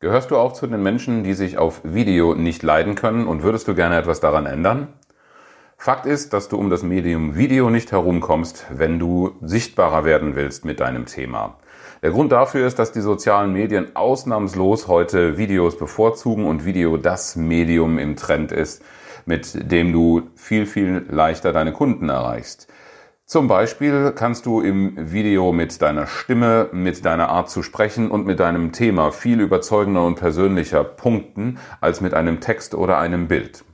Gehörst du auch zu den Menschen, die sich auf Video nicht leiden können und würdest du gerne etwas daran ändern? Fakt ist, dass du um das Medium Video nicht herumkommst, wenn du sichtbarer werden willst mit deinem Thema. Der Grund dafür ist, dass die sozialen Medien ausnahmslos heute Videos bevorzugen und Video das Medium im Trend ist, mit dem du viel, viel leichter deine Kunden erreichst. Zum Beispiel kannst du im Video mit deiner Stimme, mit deiner Art zu sprechen und mit deinem Thema viel überzeugender und persönlicher punkten als mit einem Text oder einem Bild.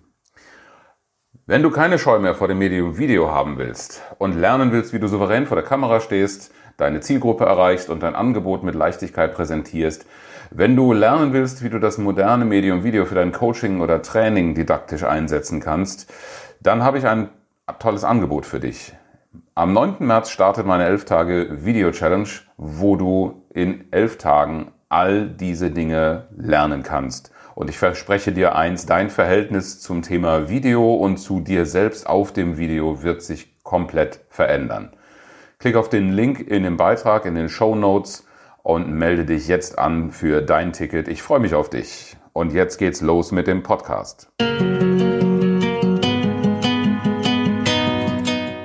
Wenn du keine Scheu mehr vor dem Medium Video haben willst und lernen willst, wie du souverän vor der Kamera stehst, deine Zielgruppe erreichst und dein Angebot mit Leichtigkeit präsentierst, wenn du lernen willst, wie du das moderne Medium Video für dein Coaching oder Training didaktisch einsetzen kannst, dann habe ich ein tolles Angebot für dich. Am 9. März startet meine 11 Tage Video Challenge, wo du in 11 Tagen all diese Dinge lernen kannst. Und ich verspreche dir eins, dein Verhältnis zum Thema Video und zu dir selbst auf dem Video wird sich komplett verändern. Klick auf den Link in dem Beitrag, in den Show Notes und melde dich jetzt an für dein Ticket. Ich freue mich auf dich. Und jetzt geht's los mit dem Podcast.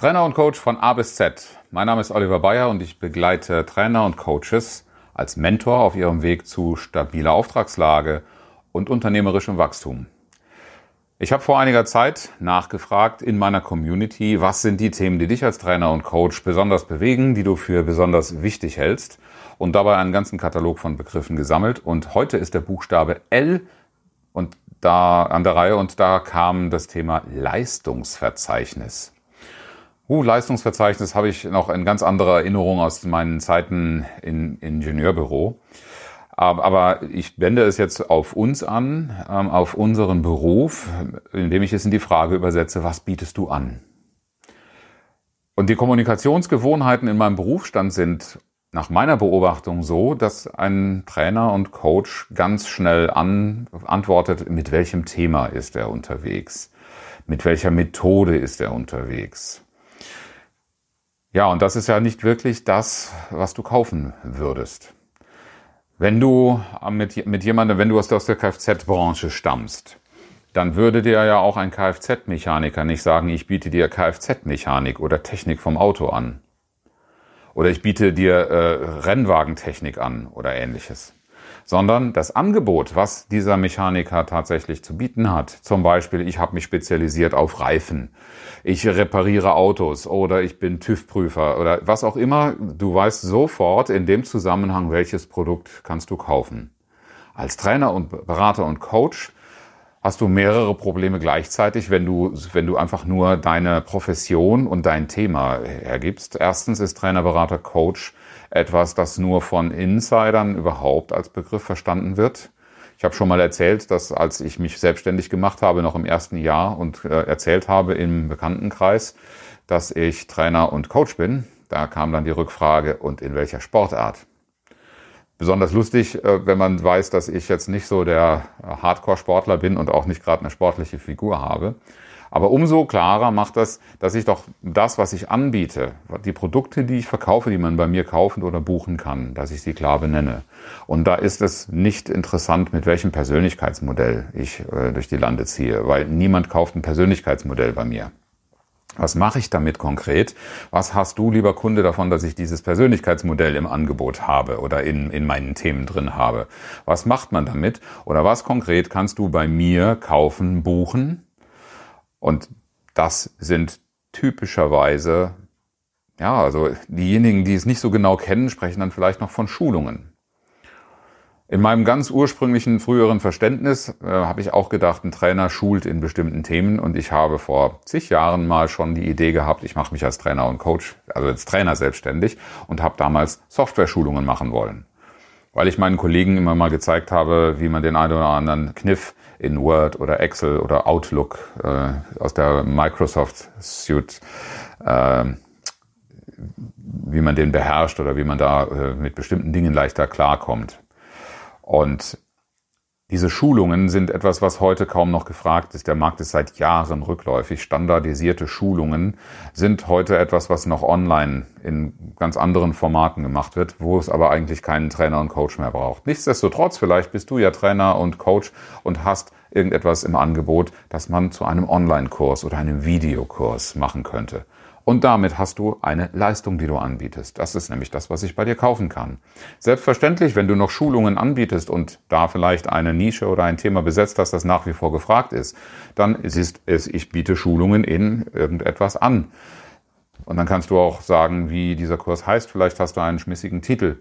Trainer und Coach von A bis Z. Mein Name ist Oliver Bayer und ich begleite Trainer und Coaches als Mentor auf ihrem Weg zu stabiler Auftragslage und unternehmerischem Wachstum. Ich habe vor einiger Zeit nachgefragt in meiner Community, was sind die Themen, die dich als Trainer und Coach besonders bewegen, die du für besonders wichtig hältst und dabei einen ganzen Katalog von Begriffen gesammelt. Und heute ist der Buchstabe L und da an der Reihe und da kam das Thema Leistungsverzeichnis. Uh, Leistungsverzeichnis habe ich noch in ganz anderer Erinnerung aus meinen Zeiten im Ingenieurbüro. Aber ich wende es jetzt auf uns an, ähm, auf unseren Beruf, indem ich es in die Frage übersetze, was bietest du an? Und die Kommunikationsgewohnheiten in meinem Berufsstand sind nach meiner Beobachtung so, dass ein Trainer und Coach ganz schnell an, antwortet, mit welchem Thema ist er unterwegs? Mit welcher Methode ist er unterwegs? Ja, und das ist ja nicht wirklich das, was du kaufen würdest. Wenn du mit, mit jemandem, wenn du aus der Kfz-Branche stammst, dann würde dir ja auch ein Kfz-Mechaniker nicht sagen, ich biete dir Kfz-Mechanik oder Technik vom Auto an. Oder ich biete dir äh, Rennwagentechnik an oder ähnliches sondern das Angebot, was dieser Mechaniker tatsächlich zu bieten hat. Zum Beispiel, ich habe mich spezialisiert auf Reifen, ich repariere Autos oder ich bin TÜV-Prüfer oder was auch immer. Du weißt sofort in dem Zusammenhang, welches Produkt kannst du kaufen. Als Trainer und Berater und Coach hast du mehrere Probleme gleichzeitig, wenn du, wenn du einfach nur deine Profession und dein Thema hergibst. Erstens ist Trainer, Berater, Coach etwas, das nur von Insidern überhaupt als Begriff verstanden wird. Ich habe schon mal erzählt, dass als ich mich selbstständig gemacht habe, noch im ersten Jahr und äh, erzählt habe im Bekanntenkreis, dass ich Trainer und Coach bin, da kam dann die Rückfrage, und in welcher Sportart? Besonders lustig, äh, wenn man weiß, dass ich jetzt nicht so der Hardcore-Sportler bin und auch nicht gerade eine sportliche Figur habe. Aber umso klarer macht das, dass ich doch das, was ich anbiete, die Produkte, die ich verkaufe, die man bei mir kaufen oder buchen kann, dass ich sie klar benenne. Und da ist es nicht interessant, mit welchem Persönlichkeitsmodell ich äh, durch die Lande ziehe, weil niemand kauft ein Persönlichkeitsmodell bei mir. Was mache ich damit konkret? Was hast du, lieber Kunde, davon, dass ich dieses Persönlichkeitsmodell im Angebot habe oder in, in meinen Themen drin habe? Was macht man damit? Oder was konkret kannst du bei mir kaufen, buchen? Und das sind typischerweise, ja, also diejenigen, die es nicht so genau kennen, sprechen dann vielleicht noch von Schulungen. In meinem ganz ursprünglichen früheren Verständnis äh, habe ich auch gedacht, ein Trainer schult in bestimmten Themen und ich habe vor zig Jahren mal schon die Idee gehabt, ich mache mich als Trainer und Coach, also als Trainer selbstständig und habe damals Software-Schulungen machen wollen. Weil ich meinen Kollegen immer mal gezeigt habe, wie man den einen oder anderen Kniff in Word oder Excel oder Outlook äh, aus der Microsoft Suite, äh, wie man den beherrscht oder wie man da äh, mit bestimmten Dingen leichter klarkommt. Und diese Schulungen sind etwas, was heute kaum noch gefragt ist. Der Markt ist seit Jahren rückläufig. Standardisierte Schulungen sind heute etwas, was noch online in ganz anderen Formaten gemacht wird, wo es aber eigentlich keinen Trainer und Coach mehr braucht. Nichtsdestotrotz, vielleicht bist du ja Trainer und Coach und hast irgendetwas im Angebot, das man zu einem Online-Kurs oder einem Videokurs machen könnte. Und damit hast du eine Leistung, die du anbietest. Das ist nämlich das, was ich bei dir kaufen kann. Selbstverständlich, wenn du noch Schulungen anbietest und da vielleicht eine Nische oder ein Thema besetzt hast, das nach wie vor gefragt ist, dann ist es, ich biete Schulungen in irgendetwas an. Und dann kannst du auch sagen, wie dieser Kurs heißt. Vielleicht hast du einen schmissigen Titel.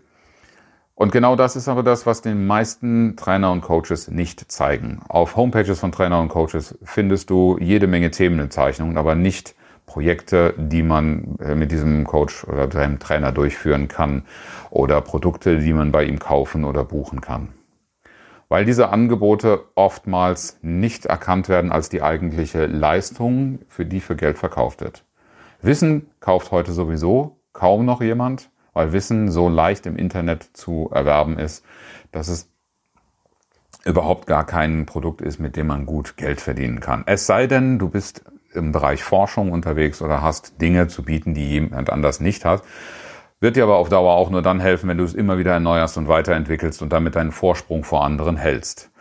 Und genau das ist aber das, was den meisten Trainer und Coaches nicht zeigen. Auf Homepages von Trainer und Coaches findest du jede Menge Themenzeichnungen, aber nicht Projekte, die man äh, mit diesem Coach oder seinem Trainer durchführen kann oder Produkte, die man bei ihm kaufen oder buchen kann. Weil diese Angebote oftmals nicht erkannt werden als die eigentliche Leistung, für die für Geld verkauft wird. Wissen kauft heute sowieso kaum noch jemand, weil Wissen so leicht im Internet zu erwerben ist, dass es überhaupt gar kein Produkt ist, mit dem man gut Geld verdienen kann. Es sei denn, du bist im Bereich Forschung unterwegs oder hast Dinge zu bieten, die jemand anders nicht hat. Wird dir aber auf Dauer auch nur dann helfen, wenn du es immer wieder erneuerst und weiterentwickelst und damit deinen Vorsprung vor anderen hältst.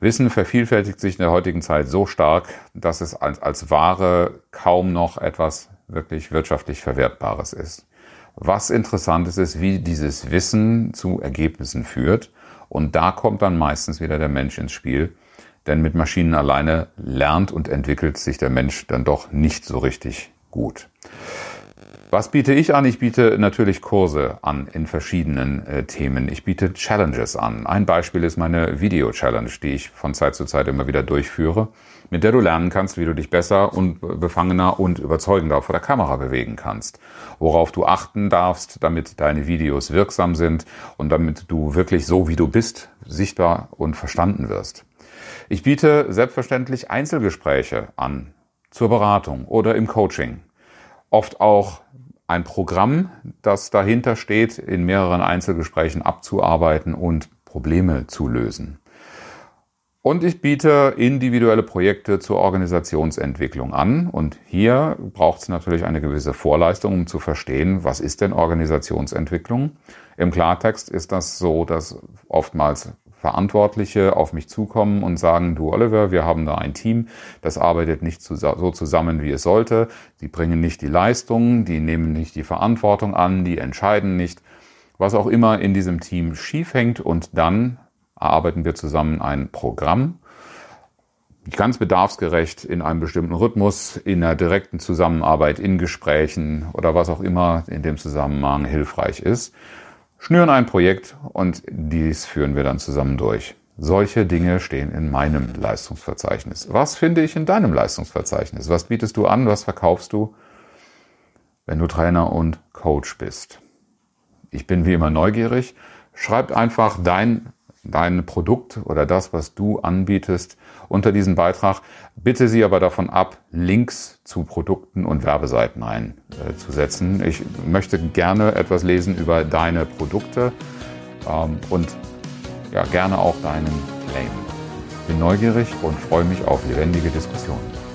Wissen vervielfältigt sich in der heutigen Zeit so stark, dass es als, als Ware kaum noch etwas wirklich wirtschaftlich Verwertbares ist. Was interessant ist, ist, wie dieses Wissen zu Ergebnissen führt. Und da kommt dann meistens wieder der Mensch ins Spiel, denn mit Maschinen alleine lernt und entwickelt sich der Mensch dann doch nicht so richtig gut. Was biete ich an? Ich biete natürlich Kurse an in verschiedenen äh, Themen. Ich biete Challenges an. Ein Beispiel ist meine Video-Challenge, die ich von Zeit zu Zeit immer wieder durchführe, mit der du lernen kannst, wie du dich besser und befangener und überzeugender vor der Kamera bewegen kannst. Worauf du achten darfst, damit deine Videos wirksam sind und damit du wirklich so, wie du bist, sichtbar und verstanden wirst. Ich biete selbstverständlich Einzelgespräche an zur Beratung oder im Coaching. Oft auch ein Programm, das dahinter steht, in mehreren Einzelgesprächen abzuarbeiten und Probleme zu lösen. Und ich biete individuelle Projekte zur Organisationsentwicklung an. Und hier braucht es natürlich eine gewisse Vorleistung, um zu verstehen, was ist denn Organisationsentwicklung. Im Klartext ist das so, dass oftmals Verantwortliche auf mich zukommen und sagen, du Oliver, wir haben da ein Team, das arbeitet nicht so zusammen, wie es sollte. Die bringen nicht die Leistung, die nehmen nicht die Verantwortung an, die entscheiden nicht, was auch immer in diesem Team schief hängt. Und dann erarbeiten wir zusammen ein Programm, ganz bedarfsgerecht in einem bestimmten Rhythmus, in einer direkten Zusammenarbeit, in Gesprächen oder was auch immer in dem Zusammenhang hilfreich ist schnüren ein Projekt und dies führen wir dann zusammen durch. Solche Dinge stehen in meinem Leistungsverzeichnis. Was finde ich in deinem Leistungsverzeichnis? Was bietest du an? Was verkaufst du, wenn du Trainer und Coach bist? Ich bin wie immer neugierig. Schreib einfach dein dein Produkt oder das, was du anbietest, unter diesen Beitrag. Bitte sie aber davon ab, Links zu Produkten und Werbeseiten einzusetzen. Ich möchte gerne etwas lesen über deine Produkte ähm, und ja, gerne auch deinen Claim. Bin neugierig und freue mich auf lebendige Diskussionen.